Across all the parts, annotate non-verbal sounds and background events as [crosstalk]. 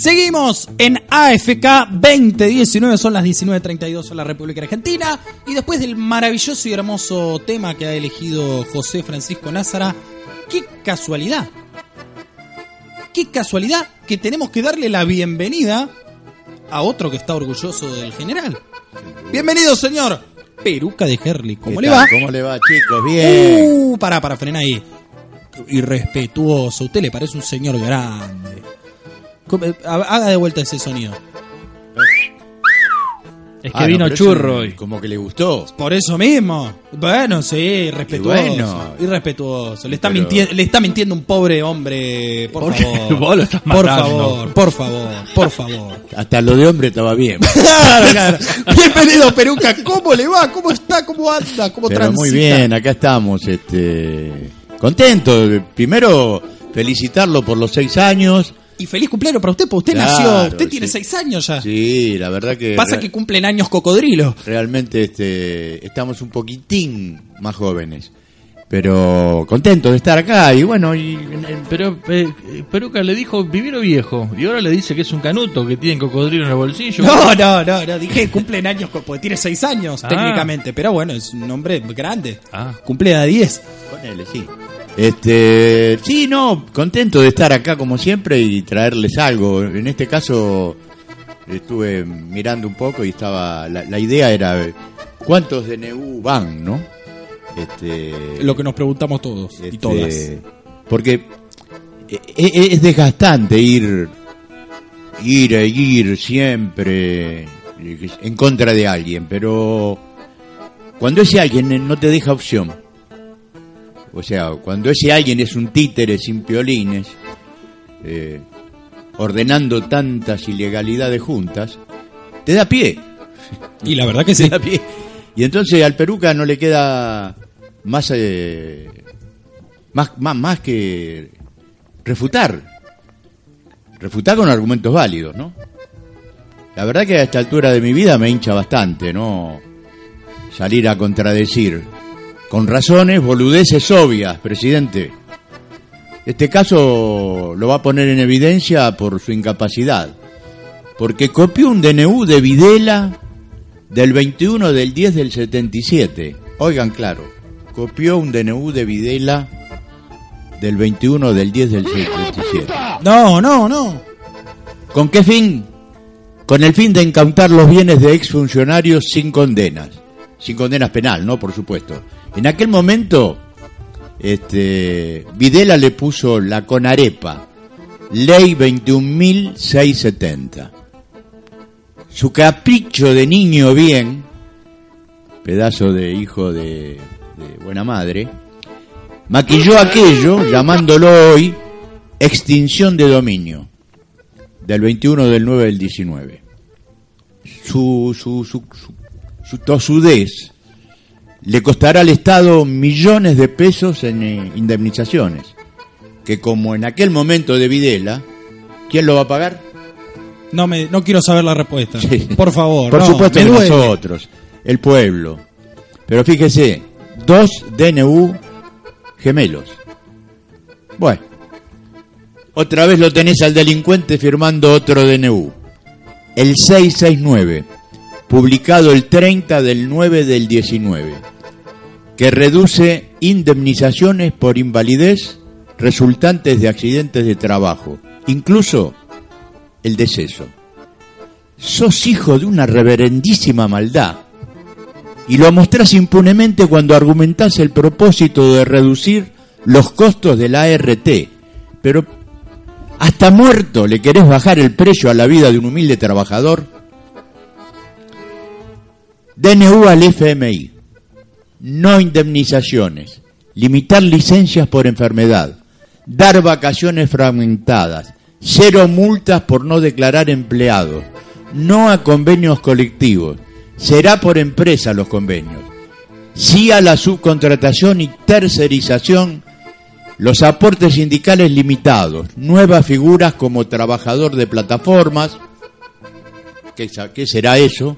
Seguimos en AFK 2019, son las 19.32 en la República Argentina. Y después del maravilloso y hermoso tema que ha elegido José Francisco Názara, qué casualidad. Qué casualidad que tenemos que darle la bienvenida a otro que está orgulloso del general. Bienvenido, señor Peruca de Herley. ¿Cómo ¿Qué le tal? va? ¿Cómo le va, chicos? Bien. Uh, pará, para, frena ahí. Irrespetuoso. Usted le parece un señor grande. ¿Cómo- eh, Haga de vuelta ese sonido. Es que Ah, no, vino pero churro hoy. Como que le gustó. Por eso mismo. Bueno, sí, irrespetuoso. bueno. Irrespetuoso. Le está, Pero- mintiendo, le está mintiendo un pobre hombre. Por favor. [laughs] Vos lo estás por matando. favor, por favor, por favor. Hasta lo de hombre estaba bien. [laughs] Claro, claro. Bienvenido, Peruca. ¿Cómo le va? ¿Cómo está? ¿Cómo anda? ¿Cómo Pero transita? muy bien, acá estamos. Este, contento. Primero, felicitarlo por los seis años. Y feliz cumpleaños para usted, porque usted Claro, nació. Usted tiene sí. seis años ya. Sí, la verdad que. Pasa que cumplen años cocodrilo. realmente este, estamos un poquitín más jóvenes. Pero contentos de estar acá. Y bueno, y, Pero eh, Peruca le dijo vivir o viejo. Y ahora le dice que es un canuto, que tiene cocodrilo en el bolsillo. No, no, no, no, dije cumplen años, porque tiene seis años Ah. técnicamente, pero bueno, es un hombre grande. Ah. Cumple a 10. Ponele, sí. Este, sí, no, contento de estar acá como siempre y traerles algo. En este caso estuve mirando un poco y estaba la, la idea era cuántos DNU van, ¿no? Este, Lo que nos preguntamos todos y este, todas. Porque e- e- es desgastante ir ir e ir siempre en contra de alguien, pero cuando ese alguien no te deja opción, o sea, cuando ese alguien es un títere sin piolines, eh, ordenando tantas ilegalidades juntas, te da pie. Y la verdad que [laughs] Te sí. da pie. Y entonces al Peruca no le queda más, eh, más, más, más que refutar. Refutar con argumentos válidos, ¿no? La verdad que a esta altura de mi vida me hincha bastante, ¿no? Salir a contradecir. Con razones, boludeces obvias, presidente. Este caso lo va a poner en evidencia por su incapacidad. Porque copió un DNU de Videla del 21 del 10 del 77. Oigan claro, copió un DNU de Videla del 21 del 10 del 77. No, no, no. ¿Con qué fin? Con el fin de incautar los bienes de exfuncionarios sin condenas. Sin condenas penal, ¿no? Por supuesto. En aquel momento, este, Videla le puso la conarepa, ley 21.670. Su capricho de niño bien, pedazo de hijo de, de buena madre, maquilló aquello llamándolo hoy extinción de dominio del 21 del 9 del 19. Su, su, su, su, su tosudez le costará al Estado millones de pesos en eh, indemnizaciones, que como en aquel momento de Videla, ¿quién lo va a pagar? No, me, no quiero saber la respuesta. Sí. Por favor. Por no, supuesto nosotros, el pueblo. Pero fíjese, dos DNU gemelos. Bueno, otra vez lo tenés al delincuente firmando otro DNU. El 669, publicado el 30 del 9 del 19, que reduce indemnizaciones por invalidez resultantes de accidentes de trabajo, incluso el deceso sos hijo de una reverendísima maldad. Y lo mostrás impunemente cuando argumentás el propósito de reducir los costos de la ART. Pero hasta muerto le querés bajar el precio a la vida de un humilde trabajador. DNU al FMI. No indemnizaciones. Limitar licencias por enfermedad. Dar vacaciones fragmentadas. Cero multas por no declarar empleados. No a convenios colectivos. Será por empresa los convenios. Sí a la subcontratación y tercerización. Los aportes sindicales limitados. Nuevas figuras como trabajador de plataformas. ¿Qué, será eso?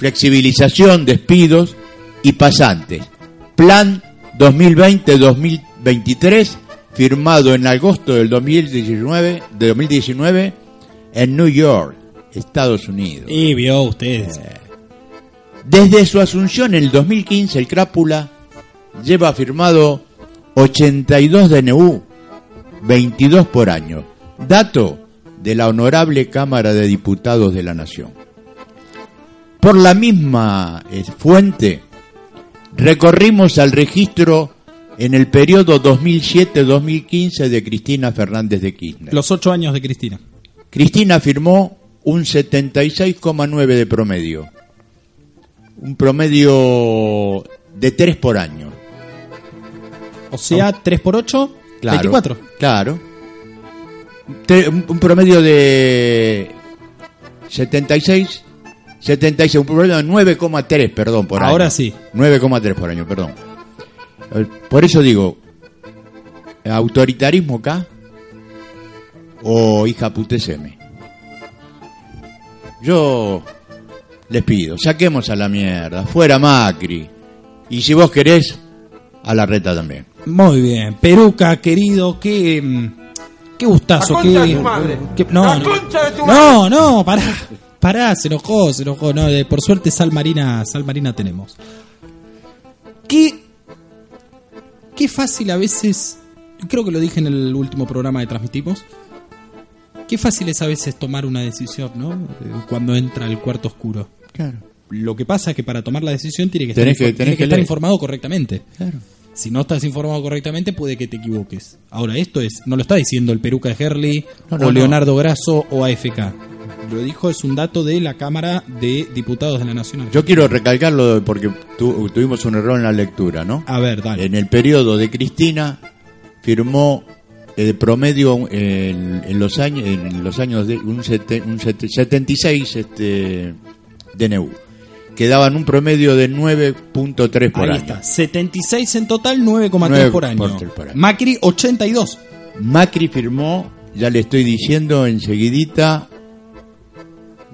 Flexibilización, despidos y pasantes. Plan 2020-2023 firmado en agosto del 2019, de 2019 en New York, Estados Unidos. Y vio ustedes. Desde su asunción en el 2015, el Crápula lleva firmado 82 DNU, 22 por año. Dato de la Honorable Cámara de Diputados de la Nación. Por la misma eh, fuente, recorrimos al registro en el periodo 2007-2015 de Cristina Fernández de Kirchner. Los ocho años de Cristina. Cristina firmó un 76,9 de promedio. Un promedio de 3 por año. O sea, 3 por 8, Claro, 24. Claro. Un promedio de 76, 76, un promedio de 9,3, perdón, por año. Ahora sí. 9,3 por año, perdón. Eh, Por eso digo, autoritarismo acá o hija puteseme. Yo les pido, saquemos a la mierda, fuera Macri. Y si vos querés, a la reta también. Muy bien. Peruca, querido, qué. Qué gustazo, La qué. concha de tu madre. qué- no, La no, concha de tu no, no, pará. Pará, se enojó, se enojó. No, de- por suerte sal marina, sal marina tenemos. Qué. Qué fácil a veces. Creo que lo dije en el último programa que transmitimos. Qué fácil es a veces tomar una decisión, ¿no? Eh, Cuando entra el cuarto oscuro. Claro. Lo que pasa es que para tomar la decisión tiene que Tenés estar, que- infor- tenés tiene que que estar leer. informado correctamente. Claro. Si no estás informado correctamente, puede que te equivoques. Ahora, esto es, no lo está diciendo el Peruca de Herley, No, o no. Leonardo Grasso, o AFK. Lo dijo, es un dato de la Cámara de Diputados de la Nación. Yo quiero recalcarlo porque tu- tuvimos un error en la lectura, ¿no? A ver, dale. En el periodo de Cristina firmó el promedio en, en los años en los años de un, sete- un sete- 76 este DNU que daban un promedio de 9.3 por Ahí año. está. 76 en total, 9,3 9 por año. por año. Macri, 82. Macri firmó, ya le estoy diciendo enseguidita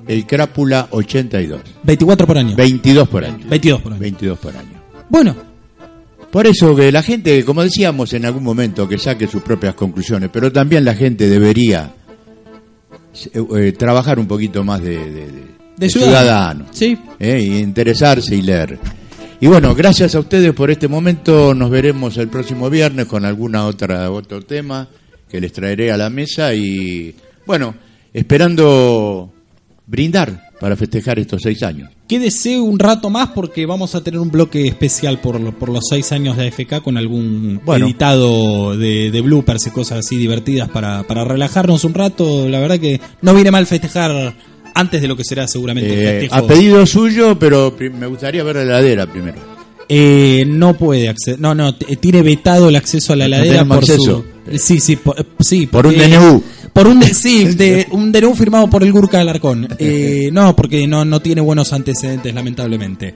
el Crápula 82, 24 por año. 22 por año. 22 por año. 22 por año. Bueno, Por eso que la gente, como decíamos en algún momento, que saque sus propias conclusiones, pero también la gente debería eh, eh, trabajar un poquito más de, de- de- de ciudadano, Sí. eh, y interesarse y leer. Y bueno, gracias a ustedes por este momento. Nos veremos el próximo viernes con alguna otra otro tema que les traeré a la mesa y bueno, esperando brindar para festejar estos seis años. Quédese un rato más porque vamos a tener un bloque especial por, lo- por los seis años de AFK con algún Bueno. editado de, de bloopers y cosas así divertidas para, para relajarnos un rato. La verdad que no viene mal festejar antes de lo que será seguramente el Eh, festejo. a pedido suyo, pero me gustaría ver la heladera primero. Eh, no puede acceder, no, no, t- tiene vetado el acceso a la heladera por acceso. su... Sí, sí, por, eh, sí, Por un DNU. Por un, sí, [laughs] de, un DNU firmado por el Gurka Alarcón. [laughs] Eh, no, porque no, no tiene buenos antecedentes, lamentablemente.